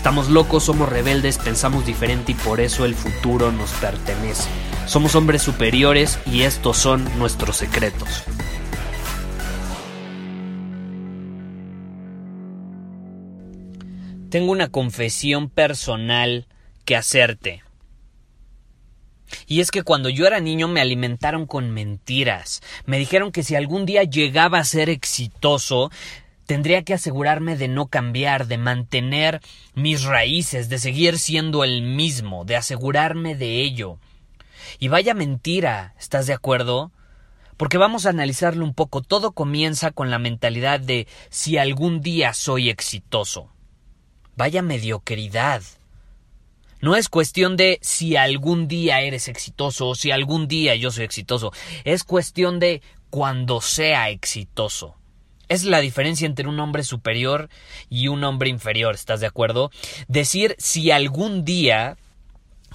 Estamos locos, somos rebeldes, pensamos diferente y por eso el futuro nos pertenece. Somos hombres superiores y estos son nuestros secretos. Tengo una confesión personal que hacerte. Y es que cuando yo era niño me alimentaron con mentiras. Me dijeron que si algún día llegaba a ser exitoso, tendría que asegurarme de no cambiar, de mantener mis raíces, de seguir siendo el mismo, de asegurarme de ello. Y vaya mentira, ¿estás de acuerdo? Porque vamos a analizarlo un poco. Todo comienza con la mentalidad de si algún día soy exitoso. Vaya mediocridad. No es cuestión de si algún día eres exitoso o si algún día yo soy exitoso. Es cuestión de cuando sea exitoso. Es la diferencia entre un hombre superior y un hombre inferior, ¿estás de acuerdo? Decir si algún día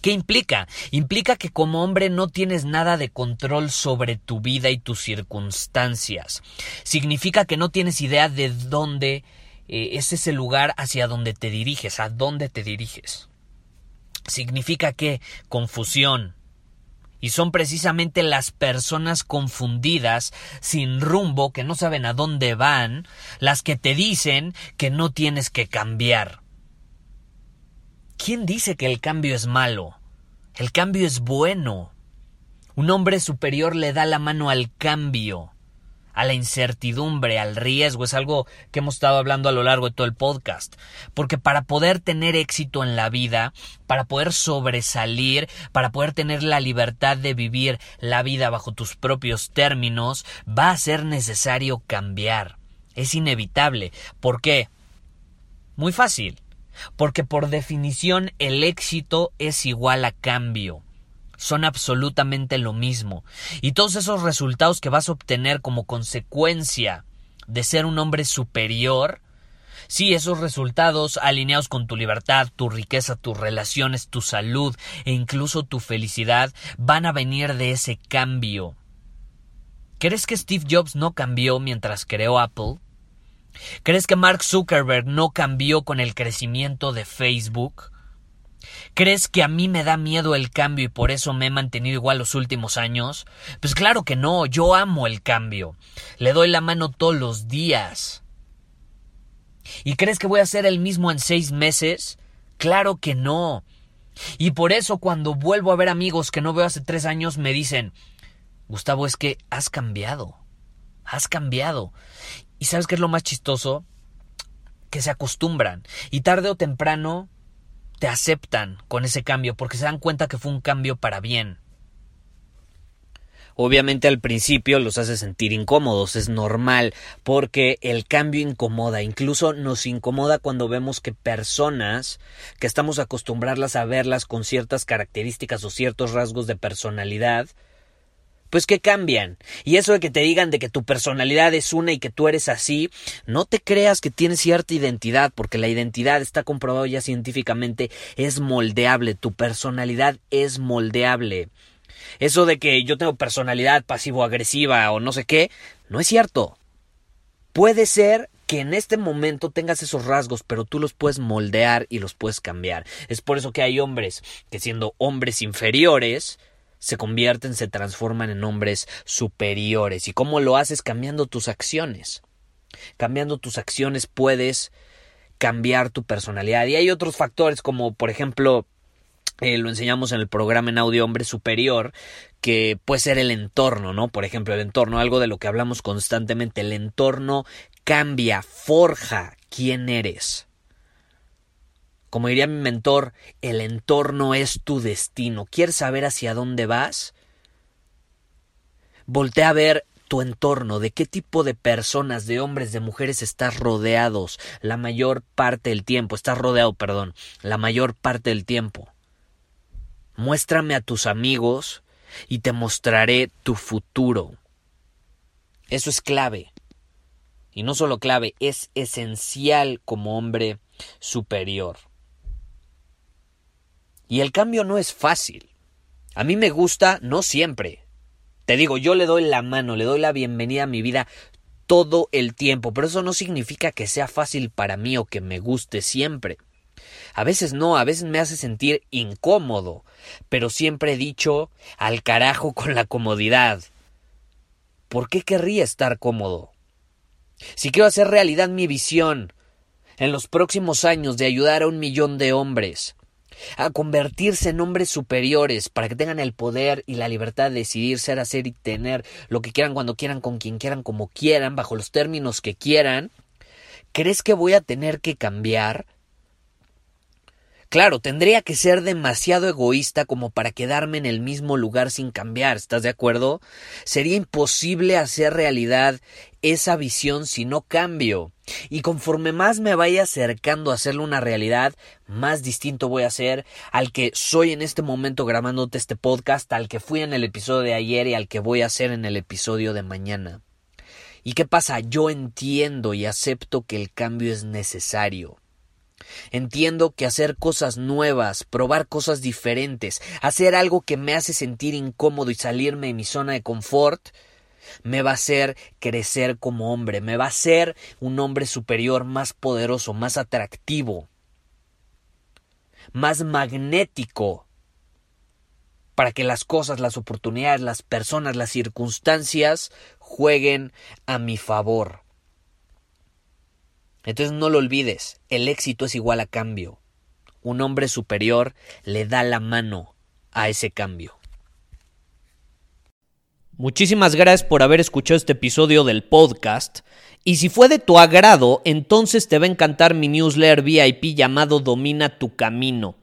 ¿Qué implica? Implica que como hombre no tienes nada de control sobre tu vida y tus circunstancias. Significa que no tienes idea de dónde eh, es ese lugar hacia donde te diriges, a dónde te diriges significa que confusión. Y son precisamente las personas confundidas, sin rumbo, que no saben a dónde van, las que te dicen que no tienes que cambiar. ¿Quién dice que el cambio es malo? El cambio es bueno. Un hombre superior le da la mano al cambio a la incertidumbre, al riesgo, es algo que hemos estado hablando a lo largo de todo el podcast. Porque para poder tener éxito en la vida, para poder sobresalir, para poder tener la libertad de vivir la vida bajo tus propios términos, va a ser necesario cambiar. Es inevitable. ¿Por qué? Muy fácil. Porque por definición el éxito es igual a cambio son absolutamente lo mismo. Y todos esos resultados que vas a obtener como consecuencia de ser un hombre superior, sí, esos resultados alineados con tu libertad, tu riqueza, tus relaciones, tu salud e incluso tu felicidad van a venir de ese cambio. ¿Crees que Steve Jobs no cambió mientras creó Apple? ¿Crees que Mark Zuckerberg no cambió con el crecimiento de Facebook? ¿Crees que a mí me da miedo el cambio y por eso me he mantenido igual los últimos años? Pues claro que no, yo amo el cambio. Le doy la mano todos los días. ¿Y crees que voy a ser el mismo en seis meses? Claro que no. Y por eso cuando vuelvo a ver amigos que no veo hace tres años me dicen, Gustavo, es que has cambiado. Has cambiado. ¿Y sabes qué es lo más chistoso? Que se acostumbran. Y tarde o temprano te aceptan con ese cambio porque se dan cuenta que fue un cambio para bien. Obviamente al principio los hace sentir incómodos, es normal, porque el cambio incomoda, incluso nos incomoda cuando vemos que personas que estamos acostumbradas a verlas con ciertas características o ciertos rasgos de personalidad, pues que cambian. Y eso de que te digan de que tu personalidad es una y que tú eres así, no te creas que tienes cierta identidad, porque la identidad está comprobado ya científicamente, es moldeable, tu personalidad es moldeable. Eso de que yo tengo personalidad pasivo-agresiva o no sé qué, no es cierto. Puede ser que en este momento tengas esos rasgos, pero tú los puedes moldear y los puedes cambiar. Es por eso que hay hombres que siendo hombres inferiores, se convierten, se transforman en hombres superiores. ¿Y cómo lo haces? Cambiando tus acciones. Cambiando tus acciones puedes cambiar tu personalidad. Y hay otros factores como, por ejemplo, eh, lo enseñamos en el programa en audio Hombre Superior, que puede ser el entorno, ¿no? Por ejemplo, el entorno, algo de lo que hablamos constantemente, el entorno cambia, forja quién eres. Como diría mi mentor, el entorno es tu destino. ¿Quieres saber hacia dónde vas? Voltea a ver tu entorno, de qué tipo de personas, de hombres, de mujeres estás rodeados la mayor parte del tiempo, estás rodeado, perdón, la mayor parte del tiempo. Muéstrame a tus amigos y te mostraré tu futuro. Eso es clave. Y no solo clave, es esencial como hombre superior. Y el cambio no es fácil. A mí me gusta, no siempre. Te digo, yo le doy la mano, le doy la bienvenida a mi vida todo el tiempo, pero eso no significa que sea fácil para mí o que me guste siempre. A veces no, a veces me hace sentir incómodo, pero siempre he dicho al carajo con la comodidad. ¿Por qué querría estar cómodo? Si quiero hacer realidad mi visión en los próximos años de ayudar a un millón de hombres, a convertirse en hombres superiores para que tengan el poder y la libertad de decidir ser, hacer y tener lo que quieran cuando quieran, con quien quieran, como quieran, bajo los términos que quieran, ¿crees que voy a tener que cambiar? Claro, tendría que ser demasiado egoísta como para quedarme en el mismo lugar sin cambiar, ¿estás de acuerdo? Sería imposible hacer realidad esa visión si no cambio. Y conforme más me vaya acercando a hacerlo una realidad, más distinto voy a ser al que soy en este momento grabándote este podcast, al que fui en el episodio de ayer y al que voy a ser en el episodio de mañana. ¿Y qué pasa? Yo entiendo y acepto que el cambio es necesario. Entiendo que hacer cosas nuevas, probar cosas diferentes, hacer algo que me hace sentir incómodo y salirme de mi zona de confort, me va a hacer crecer como hombre, me va a hacer un hombre superior, más poderoso, más atractivo, más magnético, para que las cosas, las oportunidades, las personas, las circunstancias jueguen a mi favor. Entonces no lo olvides, el éxito es igual a cambio. Un hombre superior le da la mano a ese cambio. Muchísimas gracias por haber escuchado este episodio del podcast. Y si fue de tu agrado, entonces te va a encantar mi newsletter VIP llamado Domina tu Camino.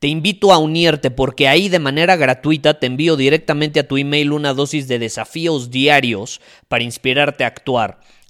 Te invito a unirte porque ahí de manera gratuita te envío directamente a tu email una dosis de desafíos diarios para inspirarte a actuar.